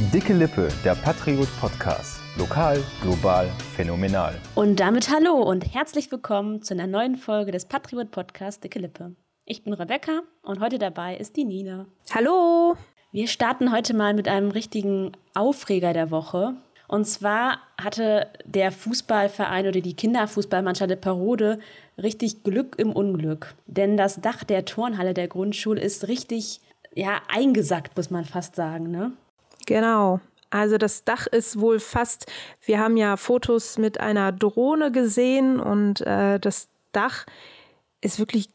Dicke Lippe, der Patriot Podcast. Lokal, global, phänomenal. Und damit hallo und herzlich willkommen zu einer neuen Folge des Patriot Podcasts Dicke Lippe. Ich bin Rebecca und heute dabei ist die Nina. Hallo! Wir starten heute mal mit einem richtigen Aufreger der Woche. Und zwar hatte der Fußballverein oder die Kinderfußballmannschaft der Parode richtig Glück im Unglück. Denn das Dach der Turnhalle der Grundschule ist richtig ja, eingesackt, muss man fast sagen, ne? Genau. Also das Dach ist wohl fast, wir haben ja Fotos mit einer Drohne gesehen und äh, das Dach ist wirklich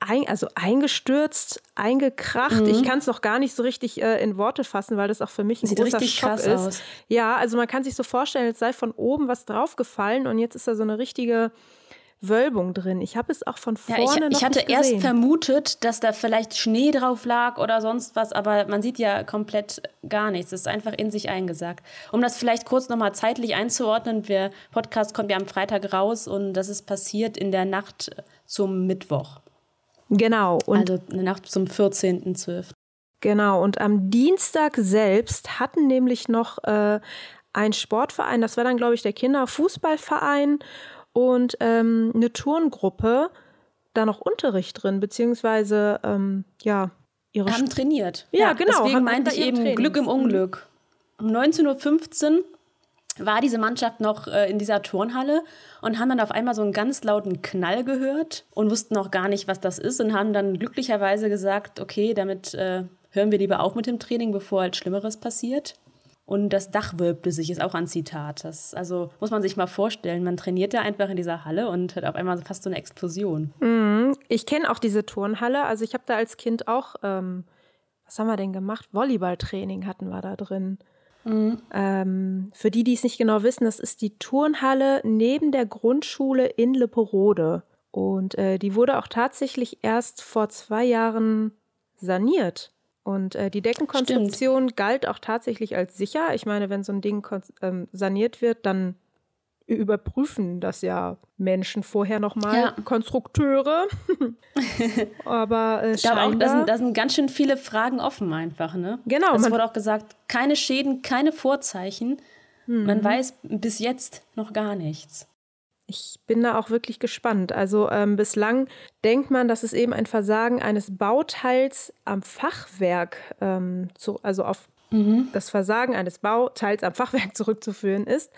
ein, also eingestürzt, eingekracht. Mhm. Ich kann es noch gar nicht so richtig äh, in Worte fassen, weil das auch für mich ein Sieht großer richtig Schock krass ist. Aus. Ja, also man kann sich so vorstellen, es sei von oben was draufgefallen und jetzt ist da so eine richtige Wölbung drin. Ich habe es auch von vorne ja, ich, noch ich hatte erst vermutet, dass da vielleicht Schnee drauf lag oder sonst was, aber man sieht ja komplett gar nichts. Es ist einfach in sich eingesackt. Um das vielleicht kurz nochmal zeitlich einzuordnen, der Podcast kommt ja am Freitag raus und das ist passiert in der Nacht zum Mittwoch. Genau. Und also in der Nacht zum 14.12. Genau. Und am Dienstag selbst hatten nämlich noch äh, ein Sportverein, das war dann, glaube ich, der Kinderfußballverein und ähm, eine Turngruppe da noch Unterricht drin, beziehungsweise ähm, ja, ihre haben trainiert. Ja, ja genau. Deswegen meinte ich eben Trainings. Glück im Unglück. Um 19.15 Uhr war diese Mannschaft noch äh, in dieser Turnhalle und haben dann auf einmal so einen ganz lauten Knall gehört und wussten auch gar nicht, was das ist und haben dann glücklicherweise gesagt, okay, damit äh, hören wir lieber auf mit dem Training, bevor halt Schlimmeres passiert. Und das Dach wölbte sich, ist auch ein Zitat. Das, also muss man sich mal vorstellen, man trainiert da einfach in dieser Halle und hat auf einmal fast so eine Explosion. Mhm. Ich kenne auch diese Turnhalle. Also ich habe da als Kind auch, ähm, was haben wir denn gemacht? Volleyballtraining hatten wir da drin. Mhm. Ähm, für die, die es nicht genau wissen, das ist die Turnhalle neben der Grundschule in Lipperode. Und äh, die wurde auch tatsächlich erst vor zwei Jahren saniert. Und äh, die Deckenkonstruktion Stimmt. galt auch tatsächlich als sicher. Ich meine, wenn so ein Ding ähm, saniert wird, dann überprüfen das ja Menschen vorher nochmal, Ja. Konstrukteure. Aber äh, Ich glaube auch, da scheinbar, sind, da sind ganz schön viele Fragen offen einfach. Ne? Genau, Es wurde auch gesagt, keine Schäden, keine Vorzeichen. Mhm. Man weiß bis jetzt noch gar nichts. Ich bin da auch wirklich gespannt. Also ähm, bislang denkt man, dass es eben ein Versagen eines Bauteils am Fachwerk, ähm, zu, also auf das Versagen eines Bauteils am Fachwerk zurückzuführen ist.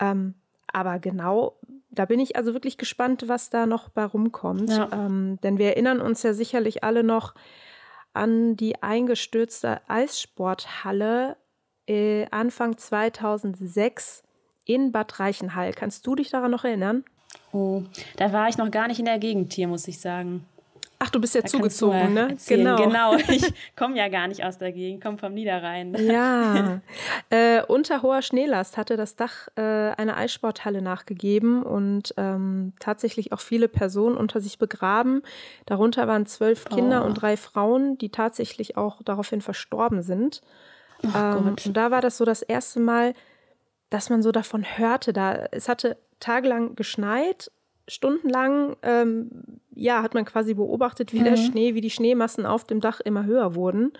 Ähm, aber genau, da bin ich also wirklich gespannt, was da noch bei rumkommt. Ja. Ähm, denn wir erinnern uns ja sicherlich alle noch an die eingestürzte Eissporthalle äh, Anfang 2006 in Bad Reichenhall. Kannst du dich daran noch erinnern? Oh, da war ich noch gar nicht in der Gegend hier, muss ich sagen. Ach, du bist ja Da zugezogen, ne? erzählen. genau. Ich komme ja gar nicht aus der Gegend, komme vom Niederrhein. Ja. äh, unter hoher Schneelast hatte das Dach äh, einer Eissporthalle nachgegeben und ähm, tatsächlich auch viele Personen unter sich begraben. Darunter waren zwölf Kinder Oh. und drei Frauen, die tatsächlich auch daraufhin verstorben sind. ähm, Gott. und da war das so das erste Mal, dass man so davon hörte. Da, es hatte tagelang geschneit, stundenlang ähm, ja, hat man quasi beobachtet, wie der Schnee, wie die Schneemassen auf dem Dach immer höher wurden.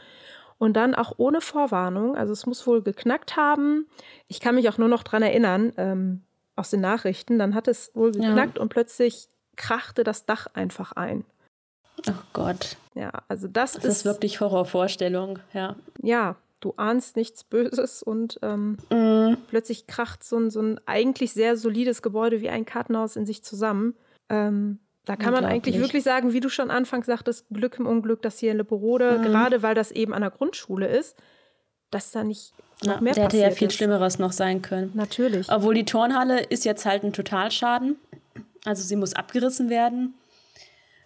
Und dann auch ohne Vorwarnung, also es muss wohl geknackt haben. Ich kann mich auch nur noch dran erinnern, ähm, aus den Nachrichten, dann hat es wohl Ja. geknackt und plötzlich krachte das Dach einfach ein. Oh Gott, Ja, also das, das ist wirklich Horrorvorstellung. Ja. ja, du ahnst nichts Böses und ähm, Mm, plötzlich kracht so ein, so ein eigentlich sehr solides Gebäude wie ein Kartenhaus in sich zusammen. Ähm, da kann man eigentlich wirklich sagen, wie du schon anfangs sagtest, Glück im Unglück, dass hier in Lipperode, Mhm. gerade weil das eben an der Grundschule ist, dass da nicht noch ja, mehr der hätte ja passiert viel ist. Schlimmeres noch sein können. Natürlich. Obwohl die Turnhalle ist jetzt halt ein Totalschaden. Also sie muss abgerissen werden.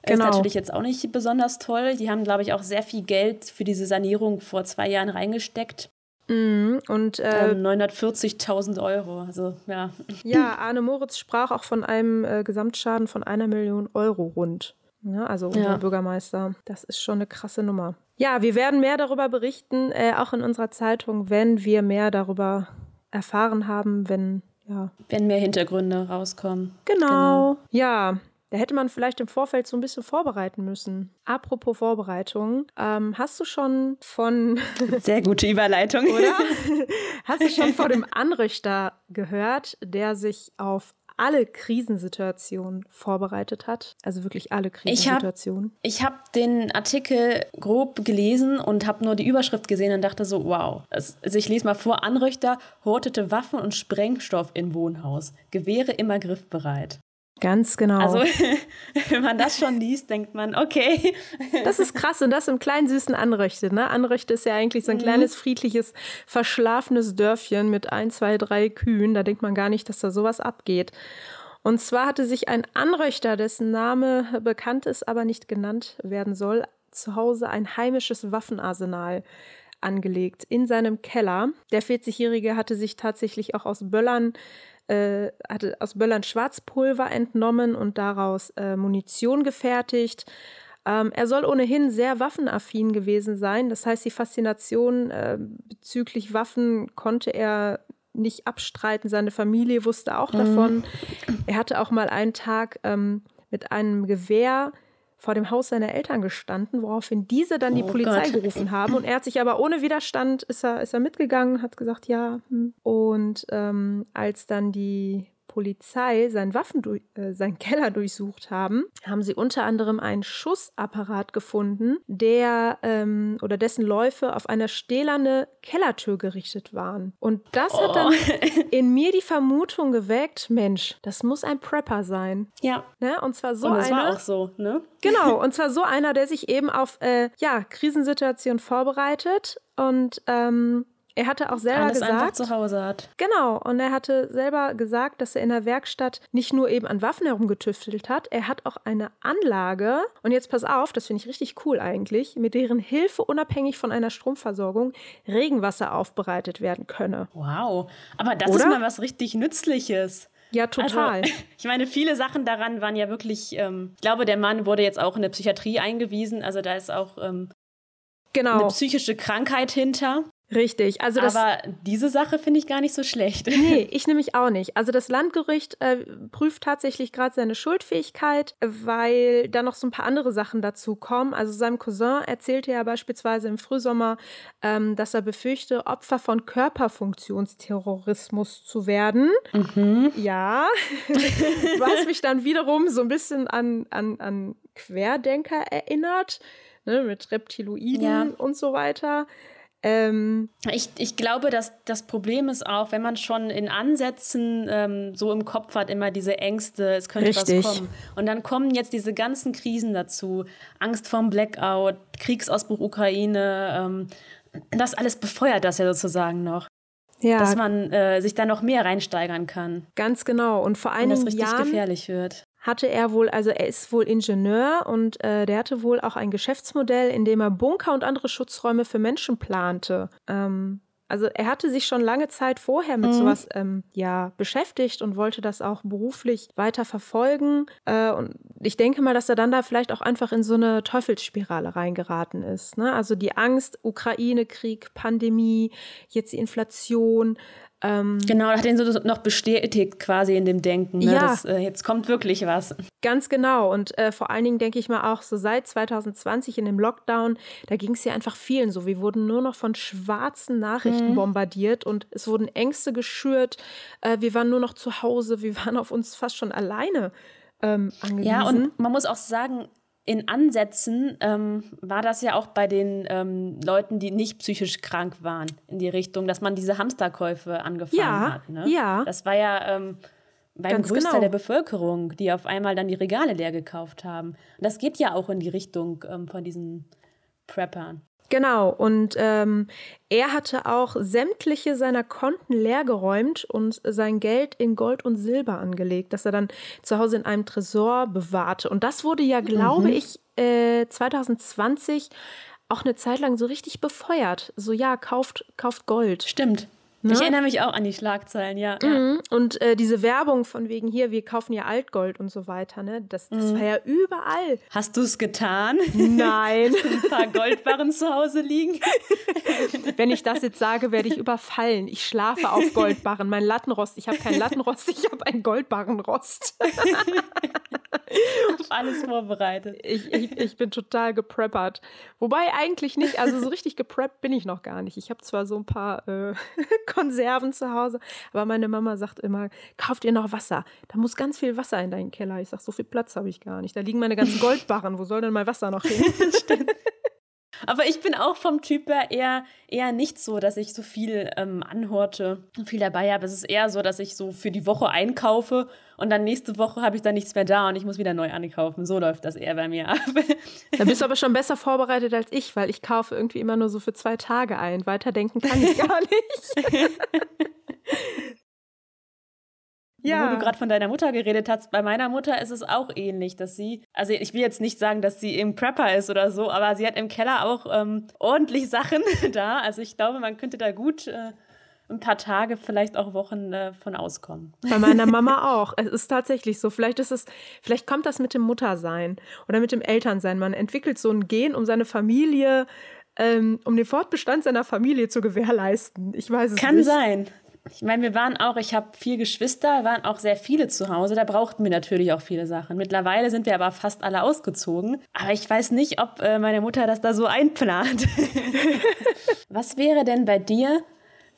Genau. Ist natürlich jetzt auch nicht besonders toll. Die haben, glaube ich, auch sehr viel Geld für diese Sanierung vor zwei Jahren reingesteckt. Mhm. Und äh, Ähm, 940.000 Euro. Also ja. ja, Arne Moritz sprach auch von einem äh, Gesamtschaden von einer Million Euro rund. Ja, also unser Ja. Bürgermeister. Das ist schon eine krasse Nummer. Ja, wir werden mehr darüber berichten, äh, auch in unserer Zeitung, wenn wir mehr darüber erfahren haben, wenn, ja, Wenn mehr Hintergründe rauskommen. Genau. Ja, Da hätte man vielleicht im Vorfeld so ein bisschen vorbereiten müssen. Apropos Vorbereitung, ähm, hast du schon von. Sehr gute Überleitung. Oder? Hast du schon von dem Anrichter gehört, der sich auf alle Krisensituationen vorbereitet hat. Also wirklich alle Krisensituationen. Ich habe hab den Artikel grob gelesen und habe nur die Überschrift gesehen und dachte so, wow. Also ich lese mal vor, Anrüchter hortete Waffen und Sprengstoff in Wohnhaus. Gewehre immer griffbereit. Ganz genau. Also, wenn man das schon liest, denkt man, okay. Das ist krass und das im kleinen süßen Anröchte. Ne? Anröchte ist ja eigentlich so ein mhm. kleines, friedliches, verschlafenes Dörfchen mit ein, zwei, drei Kühen. Da denkt man gar nicht, dass da sowas abgeht. Und zwar hatte sich ein Anröchter, dessen Name bekannt ist, aber nicht genannt werden soll, zu Hause ein heimisches Waffenarsenal angelegt in seinem Keller. Der 40-Jährige hatte sich tatsächlich auch aus Böllern äh, hatte aus Böllern Schwarzpulver entnommen und daraus äh, Munition gefertigt. Ähm, er soll ohnehin sehr waffenaffin gewesen sein. Das heißt, die Faszination äh, bezüglich Waffen konnte er nicht abstreiten. Seine Familie wusste auch mhm. davon. Er hatte auch mal einen Tag ähm, mit einem Gewehr vor dem Haus seiner Eltern gestanden, woraufhin diese dann die oh Polizei Gott. gerufen haben. Und er hat sich aber ohne Widerstand, ist er, ist er mitgegangen, hat gesagt, ja. Hm. Und ähm, als dann die Polizei seinen Waffen äh, seinen Keller durchsucht haben, haben sie unter anderem einen Schussapparat gefunden, der ähm, oder dessen Läufe auf einer stählerne Kellertür gerichtet waren. Und das oh. hat dann oh. in mir die Vermutung geweckt, Mensch, das muss ein Prepper sein. Ja. Ne? Und zwar so und das einer. war auch so, ne? Genau, und zwar so einer, der sich eben auf äh, ja, Krisensituationen vorbereitet und ähm, er hatte auch selber Alles gesagt, einfach zu Hause hat. Genau, und er hatte selber gesagt, dass er in der Werkstatt nicht nur eben an Waffen herumgetüftelt hat, er hat auch eine Anlage, und jetzt pass auf, das finde ich richtig cool eigentlich, mit deren Hilfe unabhängig von einer Stromversorgung Regenwasser aufbereitet werden könne. Wow, aber das Oder? ist mal was richtig Nützliches. Ja, total. Also, ich meine, viele Sachen daran waren ja wirklich, ähm, ich glaube, der Mann wurde jetzt auch in der Psychiatrie eingewiesen, also da ist auch ähm, genau. eine psychische Krankheit hinter. Richtig. Also das, Aber diese Sache finde ich gar nicht so schlecht. Nee, ich nämlich auch nicht. Also das Landgericht äh, prüft tatsächlich gerade seine Schuldfähigkeit, weil da noch so ein paar andere Sachen dazu kommen. Also seinem Cousin erzählte er beispielsweise im Frühsommer, ähm, dass er befürchte, Opfer von Körperfunktionsterrorismus zu werden. Mhm. Ja. Was mich dann wiederum so ein bisschen an, an, an Querdenker erinnert, ne, mit Reptiloiden ja. und so weiter. Ähm, ich, ich glaube, dass das Problem ist auch, wenn man schon in Ansätzen ähm, so im Kopf hat, immer diese Ängste, es könnte richtig. was kommen. Und dann kommen jetzt diese ganzen Krisen dazu. Angst vorm Blackout, Kriegsausbruch Ukraine. Ähm, das alles befeuert das ja sozusagen noch. Ja. Dass man äh, sich da noch mehr reinsteigern kann. Ganz genau. Und vor allem, dass richtig Jahren, gefährlich wird hatte er wohl, also er ist wohl Ingenieur und äh, der hatte wohl auch ein Geschäftsmodell, in dem er Bunker und andere Schutzräume für Menschen plante. Ähm, also er hatte sich schon lange Zeit vorher mit mhm. sowas ähm, ja beschäftigt und wollte das auch beruflich weiter verfolgen. Äh, und ich denke mal, dass er dann da vielleicht auch einfach in so eine Teufelsspirale reingeraten ist. Ne? Also die Angst, Ukraine-Krieg, Pandemie, jetzt die Inflation, ähm, genau, hat ihn so noch bestätigt quasi in dem Denken. Ne? Ja. Dass, äh, jetzt kommt wirklich was. Ganz genau. Und äh, vor allen Dingen denke ich mal auch so seit 2020 in dem Lockdown, da ging es ja einfach vielen so. Wir wurden nur noch von schwarzen Nachrichten mhm. bombardiert und es wurden Ängste geschürt. Äh, wir waren nur noch zu Hause, wir waren auf uns fast schon alleine ähm, angewiesen. Ja, und man muss auch sagen, in Ansätzen ähm, war das ja auch bei den ähm, Leuten, die nicht psychisch krank waren, in die Richtung, dass man diese Hamsterkäufe angefangen ja, hat. Ne? Ja. Das war ja ähm, beim Ganz Großteil genau. der Bevölkerung, die auf einmal dann die Regale leer gekauft haben. Und das geht ja auch in die Richtung ähm, von diesen Preppern. Genau, und ähm, er hatte auch sämtliche seiner Konten leergeräumt und sein Geld in Gold und Silber angelegt, das er dann zu Hause in einem Tresor bewahrte. Und das wurde ja, glaube mhm. ich, äh, 2020 auch eine Zeit lang so richtig befeuert. So, ja, kauft, kauft Gold. Stimmt. Ne? Ich erinnere mich auch an die Schlagzeilen, ja. Mhm. Und äh, diese Werbung von wegen hier, wir kaufen ja Altgold und so weiter, ne? Das, das mhm. war ja überall. Hast du es getan? Nein. Ein paar Goldbarren zu Hause liegen? Wenn ich das jetzt sage, werde ich überfallen. Ich schlafe auf Goldbarren. Mein Lattenrost, ich habe keinen Lattenrost, ich habe einen Goldbarrenrost. Auf alles vorbereitet. Ich, ich, ich bin total gepreppert. Wobei eigentlich nicht, also so richtig gepreppt bin ich noch gar nicht. Ich habe zwar so ein paar äh, Konserven zu Hause, aber meine Mama sagt immer, kauft ihr noch Wasser? Da muss ganz viel Wasser in deinen Keller. Ich sage, so viel Platz habe ich gar nicht. Da liegen meine ganzen Goldbarren. Wo soll denn mal Wasser noch hin? Stimmt. Aber ich bin auch vom Typ her eher, eher nicht so, dass ich so viel ähm, anhorte, viel dabei habe. Es ist eher so, dass ich so für die Woche einkaufe und dann nächste Woche habe ich dann nichts mehr da und ich muss wieder neu einkaufen. So läuft das eher bei mir ab. Da bist du aber schon besser vorbereitet als ich, weil ich kaufe irgendwie immer nur so für zwei Tage ein. Weiterdenken kann ich gar nicht. Ja. Wo du gerade von deiner Mutter geredet hast, bei meiner Mutter ist es auch ähnlich, dass sie, also ich will jetzt nicht sagen, dass sie im Prepper ist oder so, aber sie hat im Keller auch ähm, ordentlich Sachen da. Also ich glaube, man könnte da gut äh, ein paar Tage, vielleicht auch Wochen äh, von auskommen. Bei meiner Mama auch. Es ist tatsächlich so. Vielleicht ist es, vielleicht kommt das mit dem Muttersein oder mit dem Elternsein. Man entwickelt so ein Gen, um seine Familie ähm, um den Fortbestand seiner Familie zu gewährleisten. Ich weiß es Kann nicht. Kann sein. Ich meine, wir waren auch, ich habe vier Geschwister, waren auch sehr viele zu Hause. Da brauchten wir natürlich auch viele Sachen. Mittlerweile sind wir aber fast alle ausgezogen. Aber ich weiß nicht, ob äh, meine Mutter das da so einplant. Was wäre denn bei dir,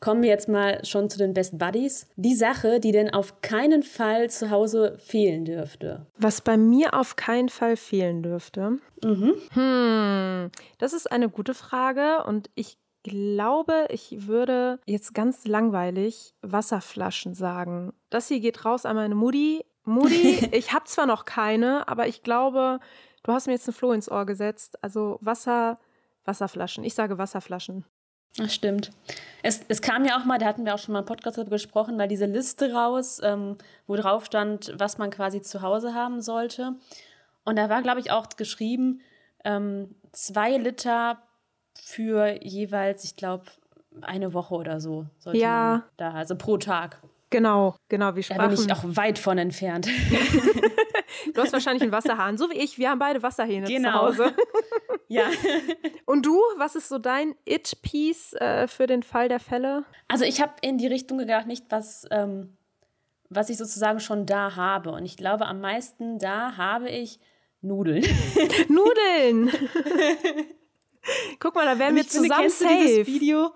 kommen wir jetzt mal schon zu den Best Buddies, die Sache, die denn auf keinen Fall zu Hause fehlen dürfte? Was bei mir auf keinen Fall fehlen dürfte? Mhm. Hm, das ist eine gute Frage und ich glaube, ich würde jetzt ganz langweilig Wasserflaschen sagen. Das hier geht raus an meine Mutti. Mutti, ich habe zwar noch keine, aber ich glaube, du hast mir jetzt ein Floh ins Ohr gesetzt. Also Wasser, Wasserflaschen. Ich sage Wasserflaschen. Das stimmt. Es, es kam ja auch mal, da hatten wir auch schon mal im Podcast darüber gesprochen, mal diese Liste raus, ähm, wo drauf stand, was man quasi zu Hause haben sollte. Und da war, glaube ich, auch geschrieben, ähm, zwei Liter für jeweils, ich glaube, eine Woche oder so. Sollte ja. da, also pro Tag. Genau, genau, wie sprachen. Da bin ich auch weit von entfernt. du hast wahrscheinlich einen Wasserhahn, so wie ich. Wir haben beide Wasserhähne genau. zu Hause. ja. Und du, was ist so dein It-Piece äh, für den Fall der Fälle? Also ich habe in die Richtung gedacht, nicht was, ähm, was ich sozusagen schon da habe. Und ich glaube, am meisten da habe ich Nudeln. Nudeln! Guck mal, da wären wir zusammen finde, safe. Dieses Video,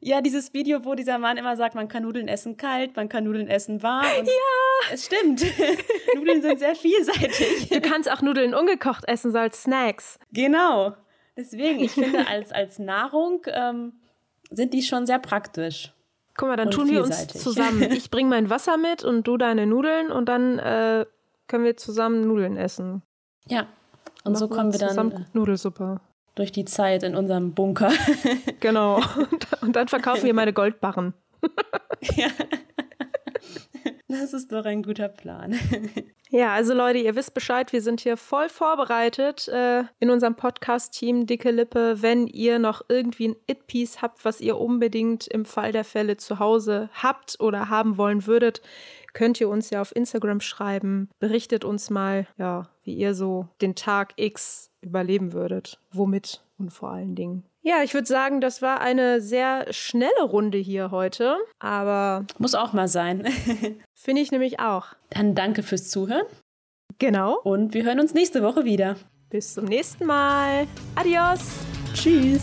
ja, dieses Video, wo dieser Mann immer sagt, man kann Nudeln essen kalt, man kann Nudeln essen warm. ja. Es stimmt. Nudeln sind sehr vielseitig. Du kannst auch Nudeln ungekocht essen, so als Snacks. Genau. Deswegen, ich finde, als, als Nahrung ähm, sind die schon sehr praktisch. Guck mal, dann tun wir uns zusammen. Ich bringe mein Wasser mit und du deine Nudeln und dann äh, können wir zusammen Nudeln essen. Ja. Und so kommen wir dann. Zusammen äh, Nudelsuppe durch die Zeit in unserem Bunker. genau. Und dann verkaufen wir meine Goldbarren. ja. Das ist doch ein guter Plan. Ja, also Leute, ihr wisst Bescheid, wir sind hier voll vorbereitet äh, in unserem Podcast-Team Dicke Lippe. Wenn ihr noch irgendwie ein It-Piece habt, was ihr unbedingt im Fall der Fälle zu Hause habt oder haben wollen würdet, könnt ihr uns ja auf Instagram schreiben. Berichtet uns mal, ja, wie ihr so den Tag X überleben würdet. Womit und vor allen Dingen. Ja, ich würde sagen, das war eine sehr schnelle Runde hier heute, aber. Muss auch mal sein. Finde ich nämlich auch. Dann danke fürs Zuhören. Genau. Und wir hören uns nächste Woche wieder. Bis zum nächsten Mal. Adios. Tschüss.